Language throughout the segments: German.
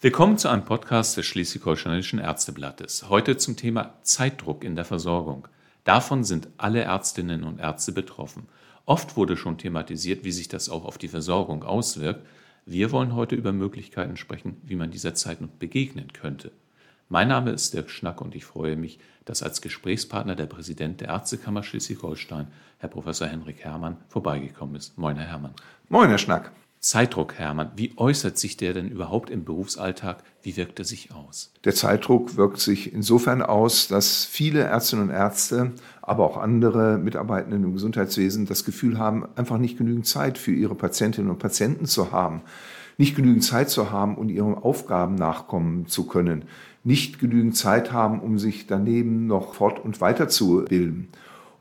Willkommen zu einem Podcast des Schleswig-Holsteinischen Ärzteblattes. Heute zum Thema Zeitdruck in der Versorgung. Davon sind alle Ärztinnen und Ärzte betroffen. Oft wurde schon thematisiert, wie sich das auch auf die Versorgung auswirkt. Wir wollen heute über Möglichkeiten sprechen, wie man dieser Zeitdruck begegnen könnte. Mein Name ist Dirk Schnack und ich freue mich, dass als Gesprächspartner der Präsident der Ärztekammer Schleswig-Holstein, Herr Professor Henrik Herrmann, vorbeigekommen ist. Moin, Herr Herrmann. Moin, Herr Schnack. Zeitdruck, Hermann, wie äußert sich der denn überhaupt im Berufsalltag? Wie wirkt er sich aus? Der Zeitdruck wirkt sich insofern aus, dass viele Ärztinnen und Ärzte, aber auch andere Mitarbeitenden im Gesundheitswesen das Gefühl haben, einfach nicht genügend Zeit für ihre Patientinnen und Patienten zu haben, nicht genügend Zeit zu haben, um ihren Aufgaben nachkommen zu können, nicht genügend Zeit haben, um sich daneben noch fort- und weiterzubilden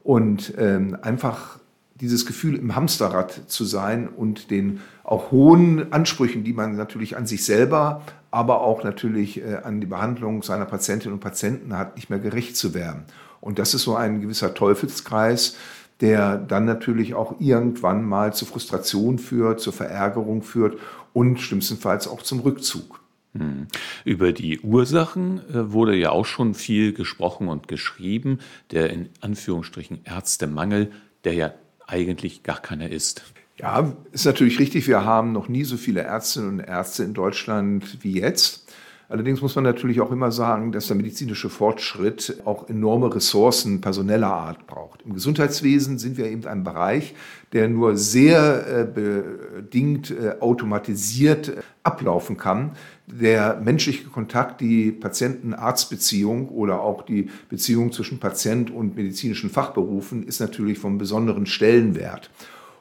und ähm, einfach dieses Gefühl im Hamsterrad zu sein und den auch hohen Ansprüchen, die man natürlich an sich selber, aber auch natürlich äh, an die Behandlung seiner Patientinnen und Patienten hat, nicht mehr gerecht zu werden. Und das ist so ein gewisser Teufelskreis, der dann natürlich auch irgendwann mal zu Frustration führt, zur Verärgerung führt und schlimmstenfalls auch zum Rückzug. Hm. Über die Ursachen äh, wurde ja auch schon viel gesprochen und geschrieben. Der in Anführungsstrichen Ärztemangel, der ja eigentlich gar keiner ist. Ja, ist natürlich richtig. Wir haben noch nie so viele Ärztinnen und Ärzte in Deutschland wie jetzt. Allerdings muss man natürlich auch immer sagen, dass der medizinische Fortschritt auch enorme Ressourcen personeller Art braucht. Im Gesundheitswesen sind wir eben ein Bereich, der nur sehr äh, bedingt äh, automatisiert ablaufen kann. Der menschliche Kontakt, die Patienten-Arzt-Beziehung oder auch die Beziehung zwischen Patient und medizinischen Fachberufen ist natürlich vom besonderen Stellenwert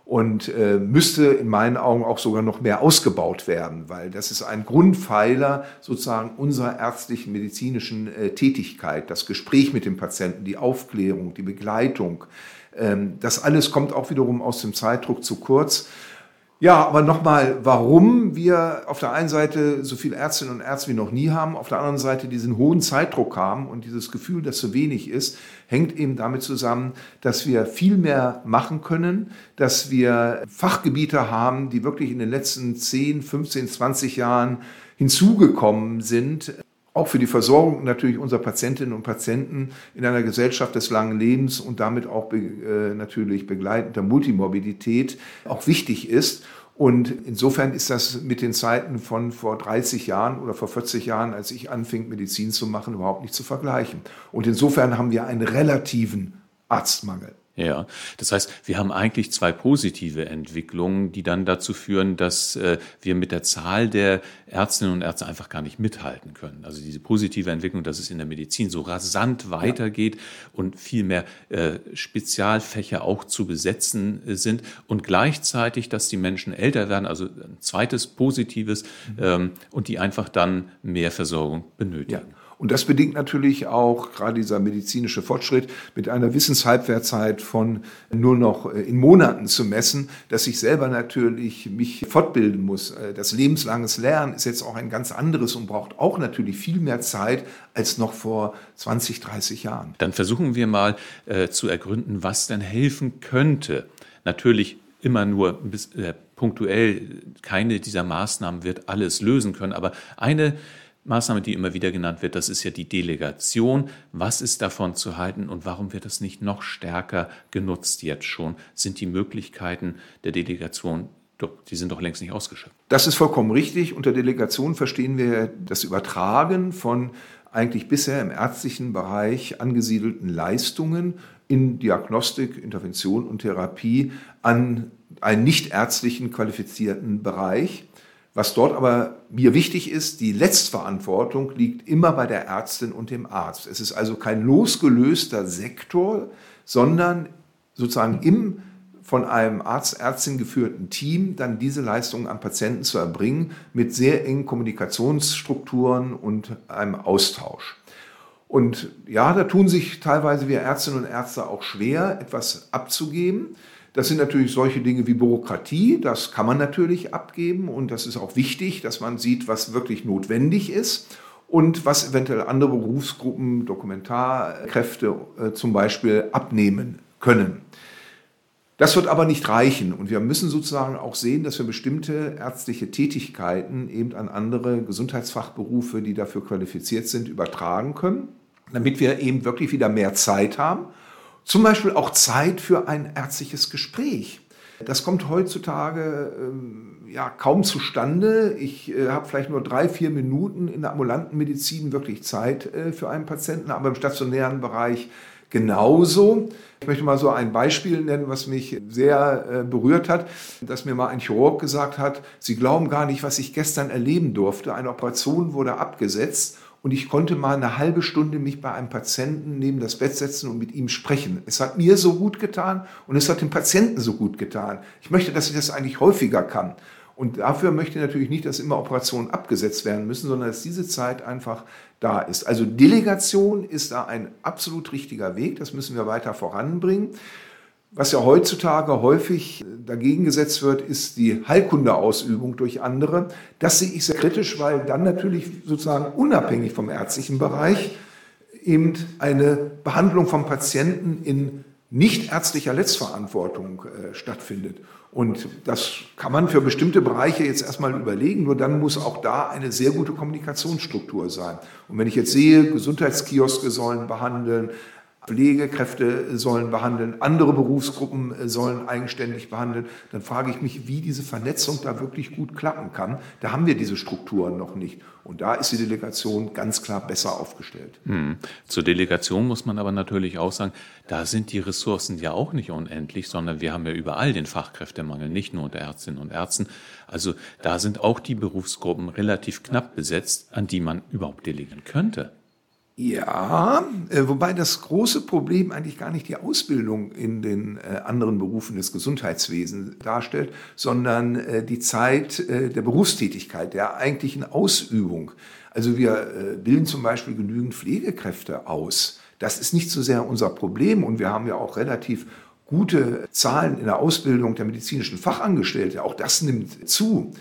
und äh, müsste in meinen Augen auch sogar noch mehr ausgebaut werden, weil das ist ein Grundpfeiler sozusagen unserer ärztlichen medizinischen äh, Tätigkeit, das Gespräch mit dem Patienten, die Aufklärung, die Begleitung. Ähm, das alles kommt auch wiederum aus dem Zeitdruck zu kurz. Ja, aber nochmal, warum wir auf der einen Seite so viele Ärztinnen und Ärzte wie noch nie haben, auf der anderen Seite diesen hohen Zeitdruck haben und dieses Gefühl, dass zu wenig ist, hängt eben damit zusammen, dass wir viel mehr machen können, dass wir Fachgebiete haben, die wirklich in den letzten 10, 15, 20 Jahren hinzugekommen sind, auch für die Versorgung natürlich unserer Patientinnen und Patienten in einer Gesellschaft des langen Lebens und damit auch äh, natürlich begleitender Multimorbidität auch wichtig ist. Und insofern ist das mit den Zeiten von vor 30 Jahren oder vor 40 Jahren, als ich anfing, Medizin zu machen, überhaupt nicht zu vergleichen. Und insofern haben wir einen relativen Arztmangel. Ja, das heißt, wir haben eigentlich zwei positive Entwicklungen, die dann dazu führen, dass äh, wir mit der Zahl der Ärztinnen und Ärzte einfach gar nicht mithalten können. Also diese positive Entwicklung, dass es in der Medizin so rasant weitergeht ja. und viel mehr äh, Spezialfächer auch zu besetzen äh, sind und gleichzeitig, dass die Menschen älter werden, also ein zweites positives mhm. ähm, und die einfach dann mehr Versorgung benötigen. Ja. Und das bedingt natürlich auch gerade dieser medizinische Fortschritt mit einer Wissenshalbwertzeit von nur noch äh, in Monaten zu messen, dass ich selber natürlich mich fortbilden muss. Äh, das lebenslanges Lernen ist jetzt auch ein ganz anderes und braucht auch natürlich viel mehr Zeit als noch vor 20, 30 Jahren. Dann versuchen wir mal äh, zu ergründen, was denn helfen könnte. Natürlich immer nur bis, äh, punktuell, keine dieser Maßnahmen wird alles lösen können, aber eine Maßnahme, die immer wieder genannt wird, das ist ja die Delegation. Was ist davon zu halten und warum wird das nicht noch stärker genutzt jetzt schon? Sind die Möglichkeiten der Delegation doch, die sind doch längst nicht ausgeschöpft. Das ist vollkommen richtig. Unter Delegation verstehen wir das Übertragen von eigentlich bisher im ärztlichen Bereich angesiedelten Leistungen in Diagnostik, Intervention und Therapie an einen nicht ärztlichen qualifizierten Bereich. Was dort aber mir wichtig ist, die Letztverantwortung liegt immer bei der Ärztin und dem Arzt. Es ist also kein losgelöster Sektor, sondern sozusagen im von einem Arzt, Ärztin geführten Team dann diese Leistungen am Patienten zu erbringen mit sehr engen Kommunikationsstrukturen und einem Austausch. Und ja, da tun sich teilweise wir Ärztinnen und Ärzte auch schwer, etwas abzugeben. Das sind natürlich solche Dinge wie Bürokratie, das kann man natürlich abgeben und das ist auch wichtig, dass man sieht, was wirklich notwendig ist und was eventuell andere Berufsgruppen, Dokumentarkräfte äh, zum Beispiel abnehmen können. Das wird aber nicht reichen und wir müssen sozusagen auch sehen, dass wir bestimmte ärztliche Tätigkeiten eben an andere Gesundheitsfachberufe, die dafür qualifiziert sind, übertragen können, damit wir eben wirklich wieder mehr Zeit haben. Zum Beispiel auch Zeit für ein ärztliches Gespräch. Das kommt heutzutage ähm, ja kaum zustande. Ich äh, habe vielleicht nur drei, vier Minuten in der ambulanten Medizin wirklich Zeit äh, für einen Patienten, aber im stationären Bereich genauso. Ich möchte mal so ein Beispiel nennen, was mich sehr äh, berührt hat, dass mir mal ein Chirurg gesagt hat, Sie glauben gar nicht, was ich gestern erleben durfte. Eine Operation wurde abgesetzt und ich konnte mal eine halbe Stunde mich bei einem Patienten neben das Bett setzen und mit ihm sprechen. Es hat mir so gut getan und es hat dem Patienten so gut getan. Ich möchte, dass ich das eigentlich häufiger kann. Und dafür möchte ich natürlich nicht, dass immer Operationen abgesetzt werden müssen, sondern dass diese Zeit einfach da ist. Also Delegation ist da ein absolut richtiger Weg. Das müssen wir weiter voranbringen. Was ja heutzutage häufig dagegen gesetzt wird, ist die Heilkundeausübung durch andere. Das sehe ich sehr kritisch, weil dann natürlich sozusagen unabhängig vom ärztlichen Bereich eben eine Behandlung von Patienten in nicht ärztlicher Letztverantwortung äh, stattfindet. Und das kann man für bestimmte Bereiche jetzt erstmal überlegen, nur dann muss auch da eine sehr gute Kommunikationsstruktur sein. Und wenn ich jetzt sehe, Gesundheitskioske sollen behandeln, Pflegekräfte sollen behandeln, andere Berufsgruppen sollen eigenständig behandeln, dann frage ich mich, wie diese Vernetzung da wirklich gut klappen kann. Da haben wir diese Strukturen noch nicht. Und da ist die Delegation ganz klar besser aufgestellt. Hm. Zur Delegation muss man aber natürlich auch sagen, da sind die Ressourcen ja auch nicht unendlich, sondern wir haben ja überall den Fachkräftemangel, nicht nur unter Ärztinnen und Ärzten. Also da sind auch die Berufsgruppen relativ knapp besetzt, an die man überhaupt delegieren könnte. Ja, äh, wobei das große Problem eigentlich gar nicht die Ausbildung in den äh, anderen Berufen des Gesundheitswesens darstellt, sondern äh, die Zeit der Berufstätigkeit, der eigentlichen Ausübung. Also wir bilden zum Beispiel genügend Pflegekräfte aus. Das ist nicht so sehr unser Problem und wir haben ja auch relativ gute Zahlen in der Ausbildung der medizinischen Fachangestellte. Auch das nimmt zu.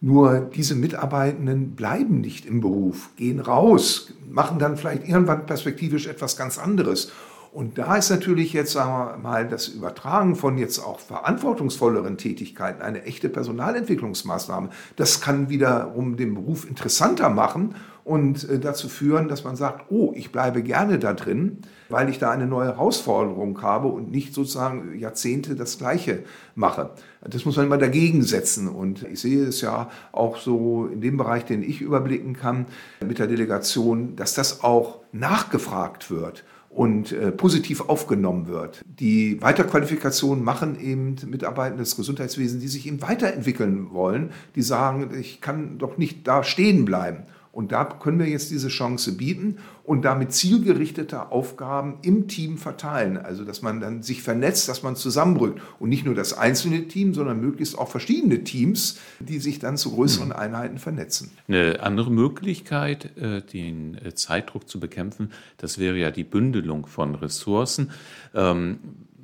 Nur diese Mitarbeitenden bleiben nicht im Beruf, gehen raus, machen dann vielleicht irgendwann perspektivisch etwas ganz anderes. Und da ist natürlich jetzt, sagen wir mal, das Übertragen von jetzt auch verantwortungsvolleren Tätigkeiten eine echte Personalentwicklungsmaßnahme. Das kann wiederum den Beruf interessanter machen und äh, dazu führen, dass man sagt, oh, ich bleibe gerne da drin, weil ich da eine neue Herausforderung habe und nicht sozusagen Jahrzehnte das Gleiche mache. Das muss man immer dagegen setzen. Und ich sehe es ja auch so in dem Bereich, den ich überblicken kann mit der Delegation, dass das auch nachgefragt wird und äh, positiv aufgenommen wird. Die Weiterqualifikation machen eben Mitarbeiter des Gesundheitswesens, die sich eben weiterentwickeln wollen, die sagen, ich kann doch nicht da stehen bleiben. Und da können wir jetzt diese Chance bieten und damit zielgerichtete Aufgaben im Team verteilen. Also, dass man dann sich vernetzt, dass man zusammenrückt. Und nicht nur das einzelne Team, sondern möglichst auch verschiedene Teams, die sich dann zu größeren Einheiten vernetzen. Eine andere Möglichkeit, äh, den äh, Zeitdruck zu bekämpfen, das wäre ja die Bündelung von Ressourcen. Ähm,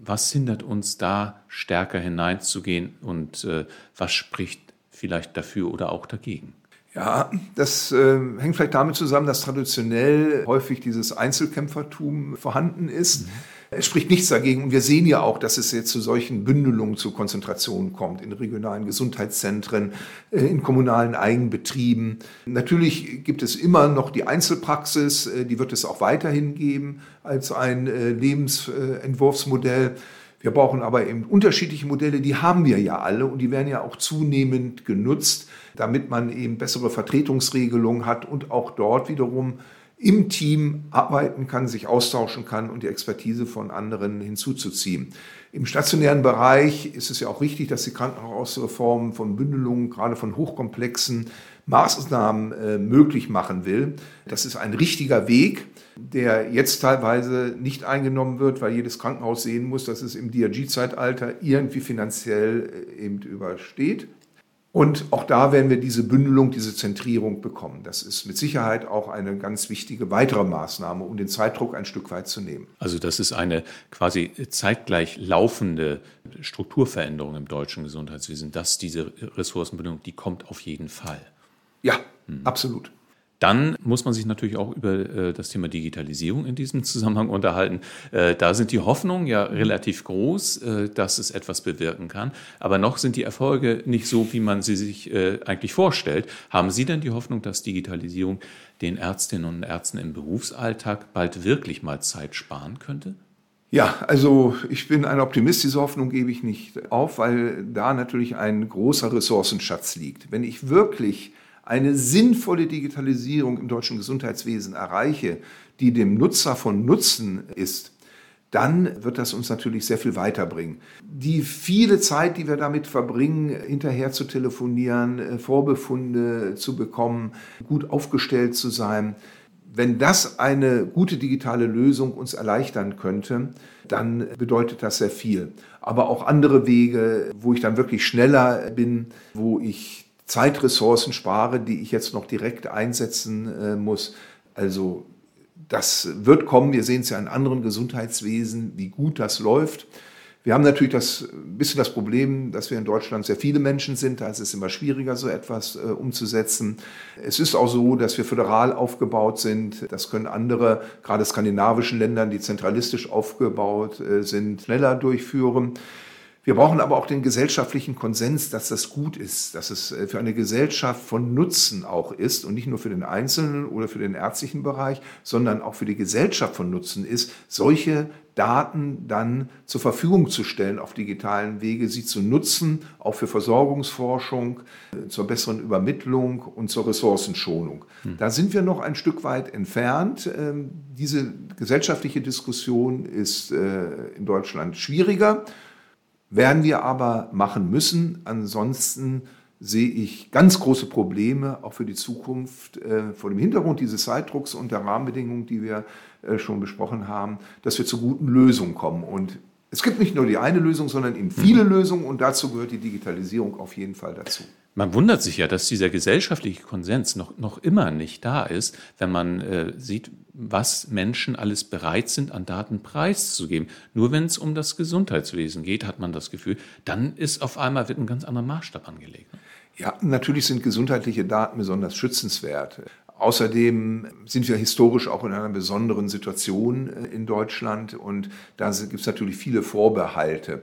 was hindert uns da, stärker hineinzugehen und äh, was spricht vielleicht dafür oder auch dagegen? Ja, das äh, hängt vielleicht damit zusammen, dass traditionell häufig dieses Einzelkämpfertum vorhanden ist. Mhm. Es spricht nichts dagegen. Und wir sehen ja auch, dass es jetzt zu solchen Bündelungen, zu Konzentrationen kommt in regionalen Gesundheitszentren, äh, in kommunalen Eigenbetrieben. Natürlich gibt es immer noch die Einzelpraxis, äh, die wird es auch weiterhin geben als ein äh, Lebensentwurfsmodell. Wir brauchen aber eben unterschiedliche Modelle, die haben wir ja alle und die werden ja auch zunehmend genutzt, damit man eben bessere Vertretungsregelungen hat und auch dort wiederum im Team arbeiten kann, sich austauschen kann und die Expertise von anderen hinzuzuziehen. Im stationären Bereich ist es ja auch richtig, dass die Krankenhausreform von Bündelungen, gerade von hochkomplexen Maßnahmen äh, möglich machen will. Das ist ein richtiger Weg, der jetzt teilweise nicht eingenommen wird, weil jedes Krankenhaus sehen muss, dass es im DRG-Zeitalter irgendwie finanziell äh, eben übersteht. Und auch da werden wir diese Bündelung, diese Zentrierung bekommen. Das ist mit Sicherheit auch eine ganz wichtige weitere Maßnahme, um den Zeitdruck ein Stück weit zu nehmen. Also das ist eine quasi zeitgleich laufende Strukturveränderung im deutschen Gesundheitswesen, dass diese Ressourcenbündelung, die kommt auf jeden Fall. Ja, hm. absolut. Dann muss man sich natürlich auch über äh, das Thema Digitalisierung in diesem Zusammenhang unterhalten. Äh, da sind die Hoffnungen ja relativ groß, äh, dass es etwas bewirken kann. Aber noch sind die Erfolge nicht so, wie man sie sich eigentlich vorstellt. Haben Sie denn die Hoffnung, dass Digitalisierung den Ärztinnen und Ärzten im Berufsalltag bald wirklich mal Zeit sparen könnte? Ja, also ich bin ein Optimist, diese Hoffnung gebe ich nicht auf, weil da natürlich ein großer Ressourcenschatz liegt. Wenn ich wirklich eine sinnvolle Digitalisierung im deutschen Gesundheitswesen erreiche, die dem Nutzer von Nutzen ist, dann wird das uns natürlich sehr viel weiterbringen. Die viele Zeit, die wir damit verbringen, hinterher zu telefonieren, äh, Vorbefunde zu bekommen, gut aufgestellt zu sein, wenn das eine gute digitale Lösung uns erleichtern könnte, dann bedeutet das sehr viel. Aber auch andere Wege, wo ich dann wirklich schneller bin, wo ich Zeitressourcen spare, die ich jetzt noch direkt einsetzen äh, muss. Also das wird kommen. Wir sehen es ja in anderen Gesundheitswesen, wie gut das läuft. Wir haben natürlich ein bisschen das Problem, dass wir in Deutschland sehr viele Menschen sind. Da ist es immer schwieriger, so etwas äh, umzusetzen. Es ist auch so, dass wir föderal aufgebaut sind. Das können andere, gerade skandinavischen Ländern, die zentralistisch aufgebaut äh, sind, schneller durchführen. Wir brauchen aber auch den gesellschaftlichen Konsens, dass das gut ist, dass es äh, für eine Gesellschaft von Nutzen auch ist und nicht nur für den Einzelnen oder für den ärztlichen Bereich, sondern auch für die Gesellschaft von Nutzen ist, solche Daten dann zur Verfügung zu stellen auf digitalen Wege, sie zu nutzen, auch für Versorgungsforschung, äh, zur besseren Übermittlung und zur Ressourcenschonung. Hm. Da sind wir noch ein Stück weit entfernt. Ähm, diese gesellschaftliche Diskussion ist äh, in Deutschland schwieriger. Werden wir aber machen müssen. Ansonsten sehe ich ganz große Probleme auch für die Zukunft äh, vor dem Hintergrund dieses Zeitdrucks und der Rahmenbedingungen, die wir äh, schon besprochen haben, dass wir zu guten Lösungen kommen. Und es gibt nicht nur die eine Lösung, sondern eben viele mhm. Lösungen und dazu gehört die Digitalisierung auf jeden Fall dazu. Man wundert sich ja, dass dieser gesellschaftliche Konsens noch, noch immer nicht da ist, wenn man äh, sieht, was Menschen alles bereit sind, an Daten preiszugeben. Nur wenn es um das Gesundheitswesen geht, hat man das Gefühl, dann ist auf einmal wird ein ganz anderer Maßstab angelegt. Ja, natürlich sind gesundheitliche Daten besonders schützenswert. Außerdem sind wir historisch auch in einer besonderen Situation äh, in Deutschland und da gibt es natürlich viele Vorbehalte.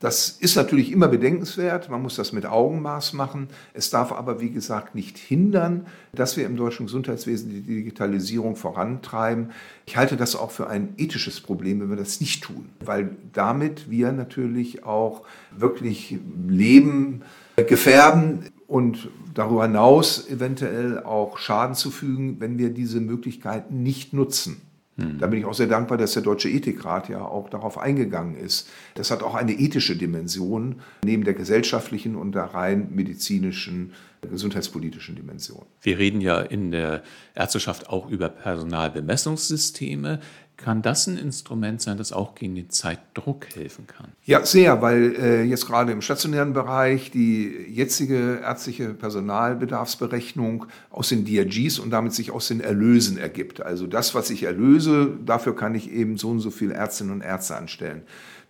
Das ist natürlich immer bedenkenswert, man muss das mit Augenmaß machen. Es darf aber, wie gesagt, nicht hindern, dass wir im deutschen Gesundheitswesen die Digitalisierung vorantreiben. Ich halte das auch für ein ethisches Problem, wenn wir das nicht tun, weil damit wir natürlich auch wirklich Leben gefährden und darüber hinaus eventuell auch Schaden zufügen, wenn wir diese Möglichkeiten nicht nutzen. Hm. Da bin ich auch sehr dankbar, dass der Deutsche Ethikrat ja auch darauf eingegangen ist. Das hat auch eine ethische Dimension neben der gesellschaftlichen und der rein medizinischen, gesundheitspolitischen Dimension. Wir reden ja in der Ärzteschaft auch über Personalbemessungssysteme. Kann das ein Instrument sein, das auch gegen den Zeitdruck helfen kann? Ja, sehr, weil äh, jetzt gerade im stationären Bereich die jetzige ärztliche Personalbedarfsberechnung aus den DRGs und damit sich aus den Erlösen ergibt. Also das, was ich erlöse, dafür kann ich eben so und so viele Ärztinnen und Ärzte anstellen.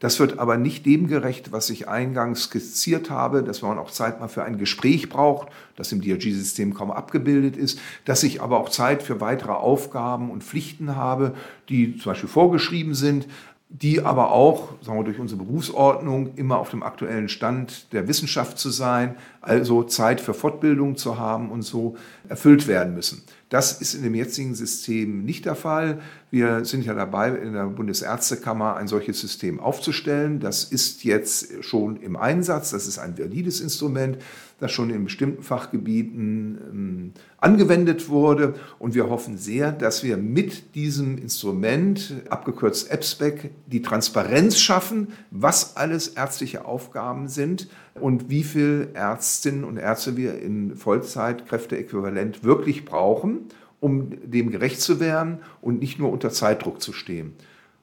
Das wird aber nicht dem gerecht, was ich eingangs skizziert habe, dass man auch Zeit mal für ein Gespräch braucht, das im DRG-System kaum abgebildet ist, dass ich aber auch Zeit für weitere Aufgaben und Pflichten habe, die zum Beispiel vorgeschrieben sind, die aber auch, sagen wir, durch unsere Berufsordnung immer auf dem aktuellen Stand der Wissenschaft zu sein, also Zeit für Fortbildung zu haben und so erfüllt werden müssen. Das ist in dem jetzigen System nicht der Fall. Wir sind ja dabei, in der Bundesärztekammer ein solches System aufzustellen. Das ist jetzt schon im Einsatz. Das ist ein valides Instrument, das schon in bestimmten Fachgebieten ähm, angewendet wurde. Und wir hoffen sehr, dass wir mit diesem Instrument, abgekürzt EBSPEC, die Transparenz schaffen, was alles ärztliche Aufgaben sind und wie viele Ärztinnen und Ärzte wir in Vollzeitkräfteäquivalent wirklich brauchen, um dem gerecht zu werden und nicht nur unter Zeitdruck zu stehen.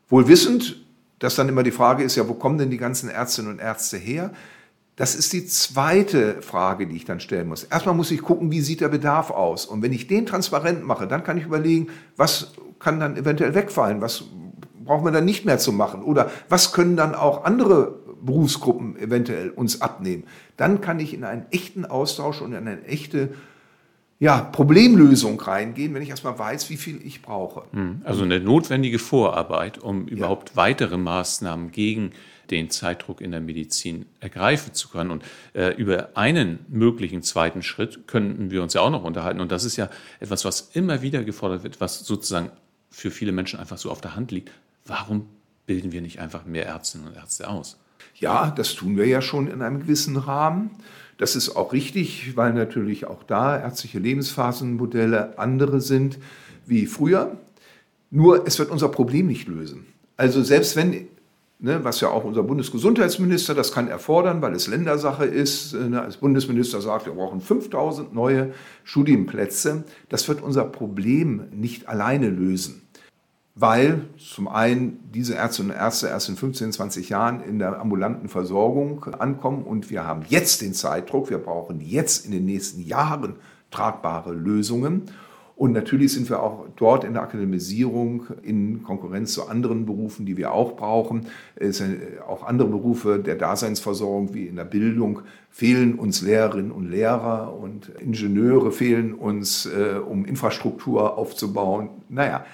Wohl wissend, dass dann immer die Frage ist, ja, wo kommen denn die ganzen Ärztinnen und Ärzte her? Das ist die zweite Frage, die ich dann stellen muss. Erstmal muss ich gucken, wie sieht der Bedarf aus? Und wenn ich den transparent mache, dann kann ich überlegen, was kann dann eventuell wegfallen? Was brauchen wir dann nicht mehr zu machen? Oder was können dann auch andere Berufsgruppen eventuell uns abnehmen. Dann kann ich in einen echten Austausch und in eine echte ja, Problemlösung reingehen, wenn ich erstmal weiß, wie viel ich brauche. Hm, also eine notwendige Vorarbeit, um überhaupt ja. weitere Maßnahmen gegen den Zeitdruck in der Medizin ergreifen zu können. Und äh, über einen möglichen zweiten Schritt könnten wir uns ja auch noch unterhalten. Und das ist ja etwas, was immer wieder gefordert wird, was sozusagen für viele Menschen einfach so auf der Hand liegt. Warum bilden wir nicht einfach mehr Ärztinnen und Ärzte aus? Ja, das tun wir ja schon in einem gewissen Rahmen. Das ist auch richtig, weil natürlich auch da ärztliche Lebensphasenmodelle andere sind wie früher. Nur es wird unser Problem nicht lösen. Also selbst wenn, ne, was ja auch unser Bundesgesundheitsminister, das kann erfordern, weil es Ländersache ist, ne, als Bundesminister sagt, wir brauchen 5000 neue Studienplätze, das wird unser Problem nicht alleine lösen weil zum einen diese Ärztinnen und Ärzte erst in 15, 20 Jahren in der ambulanten Versorgung ankommen und wir haben jetzt den Zeitdruck, wir brauchen jetzt in den nächsten Jahren tragbare Lösungen. Und natürlich sind wir auch dort in der Akademisierung in Konkurrenz zu anderen Berufen, die wir auch brauchen. Es sind auch andere Berufe der Daseinsversorgung wie in der Bildung fehlen uns Lehrerinnen und Lehrer und Ingenieure fehlen uns, äh, um Infrastruktur aufzubauen. Naja,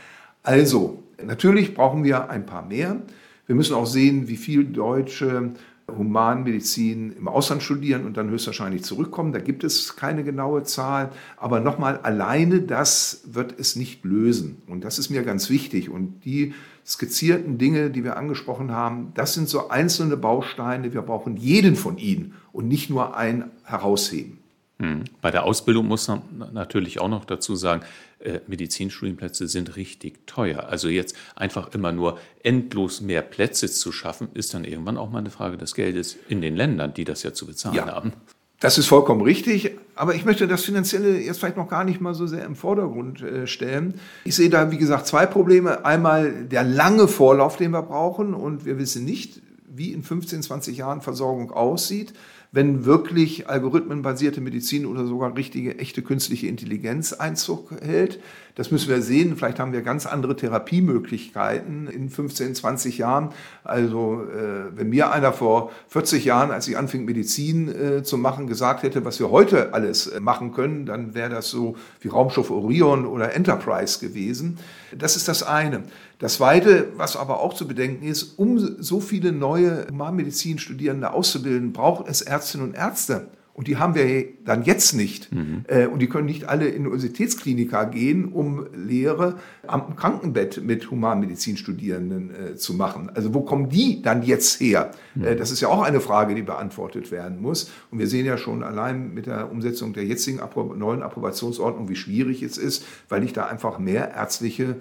also, natürlich brauchen wir ein paar mehr. Wir müssen auch sehen, wie viel Deutsche Humanmedizin im Ausland studieren und dann höchstwahrscheinlich zurückkommen. Da gibt es keine genaue Zahl. Aber nochmal, alleine das wird es nicht lösen. Und das ist mir ganz wichtig. Und die skizzierten Dinge, die wir angesprochen haben, das sind so einzelne Bausteine. Wir brauchen jeden von ihnen und nicht nur ein herausheben. Hm. Bei der Ausbildung muss man natürlich auch noch dazu sagen, äh, Medizinstudienplätze sind richtig teuer. Also jetzt einfach immer nur endlos mehr Plätze zu schaffen, ist dann irgendwann auch mal eine Frage des Geldes in den Ländern, die das ja zu bezahlen ja. haben. Das ist vollkommen richtig, aber ich möchte das Finanzielle jetzt vielleicht noch gar nicht mal so sehr im Vordergrund äh, stellen. Ich sehe da, wie gesagt, zwei Probleme. Einmal der lange Vorlauf, den wir brauchen und wir wissen nicht, wie in 15, 20 Jahren Versorgung aussieht wenn wirklich algorithmenbasierte Medizin oder sogar richtige, echte künstliche Intelligenz Einzug hält. Das müssen wir sehen. Vielleicht haben wir ganz andere Therapiemöglichkeiten in 15, 20 Jahren. Also äh, wenn mir einer vor 40 Jahren, als ich anfing, Medizin äh, zu machen, gesagt hätte, was wir heute alles äh, machen können, dann wäre das so wie Raumschiff Orion oder Enterprise gewesen. Das ist das eine. Das Zweite, was aber auch zu bedenken ist, um so viele neue Humanmedizin-Studierende auszubilden, braucht es Ärztinnen und Ärzte. Und die haben wir dann jetzt nicht. Mhm. Äh, und die können nicht alle in Universitätskliniker gehen, um Lehre am Krankenbett mit Humanmedizinstudierenden äh, zu machen. Also wo kommen die dann jetzt her? Mhm. Äh, das ist ja auch eine Frage, die beantwortet werden muss. Und wir sehen ja schon allein mit der Umsetzung der jetzigen neuen Approbationsordnung, wie schwierig es ist, weil ich da einfach mehr ärztliche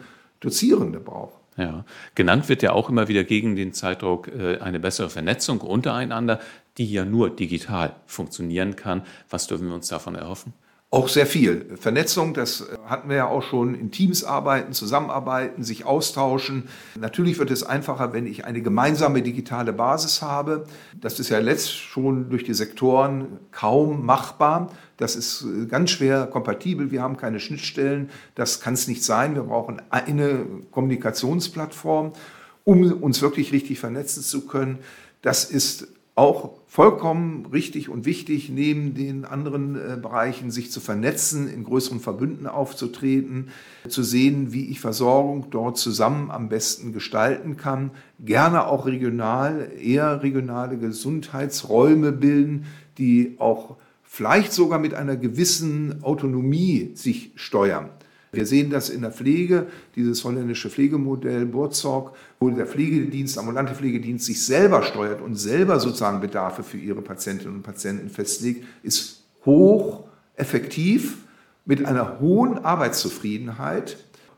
Dozierende brauche. Ja, genannt wird ja auch immer wieder gegen den Zeitdruck äh, eine bessere Vernetzung untereinander, die ja nur digital funktionieren kann. Was dürfen wir uns davon erhoffen? Auch sehr viel. Vernetzung, das hatten wir ja auch schon in Teams arbeiten, zusammenarbeiten, sich austauschen. Natürlich wird es einfacher, wenn ich eine gemeinsame digitale Basis habe. Das ist ja letzt schon durch die Sektoren kaum machbar. Das ist ganz schwer kompatibel. Wir haben keine Schnittstellen. Das kann es nicht sein. Wir brauchen eine Kommunikationsplattform, um uns wirklich richtig vernetzen zu können. Das ist auch vollkommen richtig und wichtig, neben den anderen äh, Bereichen sich zu vernetzen, in größeren Verbünden aufzutreten, zu sehen, wie ich Versorgung dort zusammen am besten gestalten kann. Gerne auch regional, eher regionale Gesundheitsräume bilden, die auch vielleicht sogar mit einer gewissen Autonomie sich steuern. Wir sehen das in der Pflege, dieses holländische Pflegemodell Burzog, wo der Pflegedienst, ambulante Pflegedienst sich selber steuert und selber sozusagen Bedarfe für ihre Patientinnen und Patienten festlegt, ist hoch effektiv mit einer hohen Arbeitszufriedenheit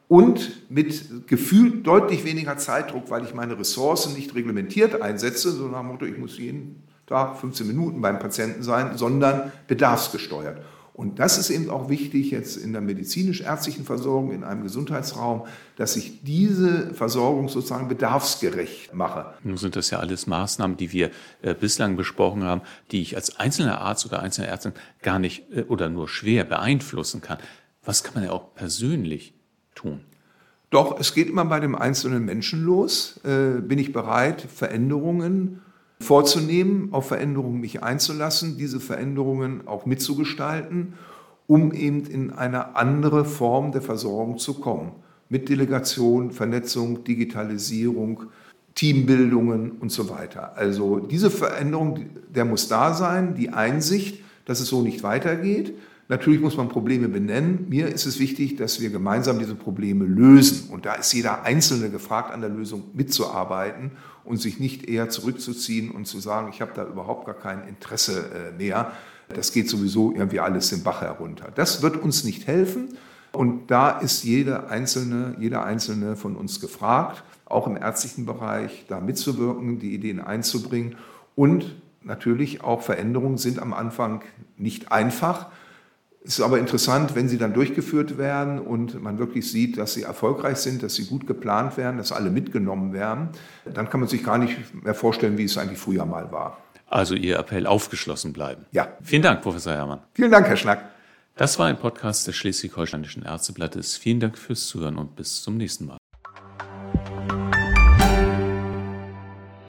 und mit gefühlt deutlich weniger Zeitdruck, weil ich meine Ressourcen nicht reglementiert einsetze, so nach dem Motto, ich muss jeden Tag 15 Minuten beim Patienten sein, sondern bedarfsgesteuert. Und das ist eben auch wichtig jetzt in der medizinisch-ärztlichen Versorgung, in einem Gesundheitsraum, dass ich diese Versorgung sozusagen bedarfsgerecht mache. Nun sind das ja alles Maßnahmen, die wir äh, bislang besprochen haben, die ich als einzelner Arzt oder einzelne Ärztin gar nicht äh, oder nur schwer beeinflussen kann. Was kann man ja auch persönlich tun? Doch, es geht immer bei dem einzelnen Menschen los. Äh, bin ich bereit, Veränderungen vorzunehmen, auf Veränderungen mich einzulassen, diese Veränderungen auch mitzugestalten um eben in eine andere Form der Versorgung zu kommen. Mit Delegation, Vernetzung, Digitalisierung, Teambildungen und so weiter. Also diese Veränderung, der muss da sein, die Einsicht, dass es so nicht weitergeht. Natürlich muss man Probleme benennen. Mir ist es wichtig, dass wir gemeinsam diese Probleme lösen. Und da ist jeder Einzelne gefragt, an der Lösung mitzuarbeiten und sich nicht eher zurückzuziehen und zu sagen, ich habe da überhaupt gar kein Interesse äh, mehr. Das geht sowieso irgendwie alles den Bach herunter. Das wird uns nicht helfen. Und da ist jeder Einzelne, jeder Einzelne von uns gefragt, auch im ärztlichen Bereich da mitzuwirken, die Ideen einzubringen. Und natürlich auch Veränderungen sind am Anfang nicht einfach. Es ist aber interessant, wenn sie dann durchgeführt werden und man wirklich sieht, dass sie erfolgreich sind, dass sie gut geplant werden, dass alle mitgenommen werden, dann kann man sich gar nicht mehr vorstellen, wie es eigentlich früher mal war. Also Ihr Appell aufgeschlossen bleiben. Ja. Vielen Dank, Professor Herrmann. Vielen Dank, Herr Schnack. Das war ein Podcast des Schleswig-Holsteinischen Ärzteblattes. Vielen Dank fürs Zuhören und bis zum nächsten Mal.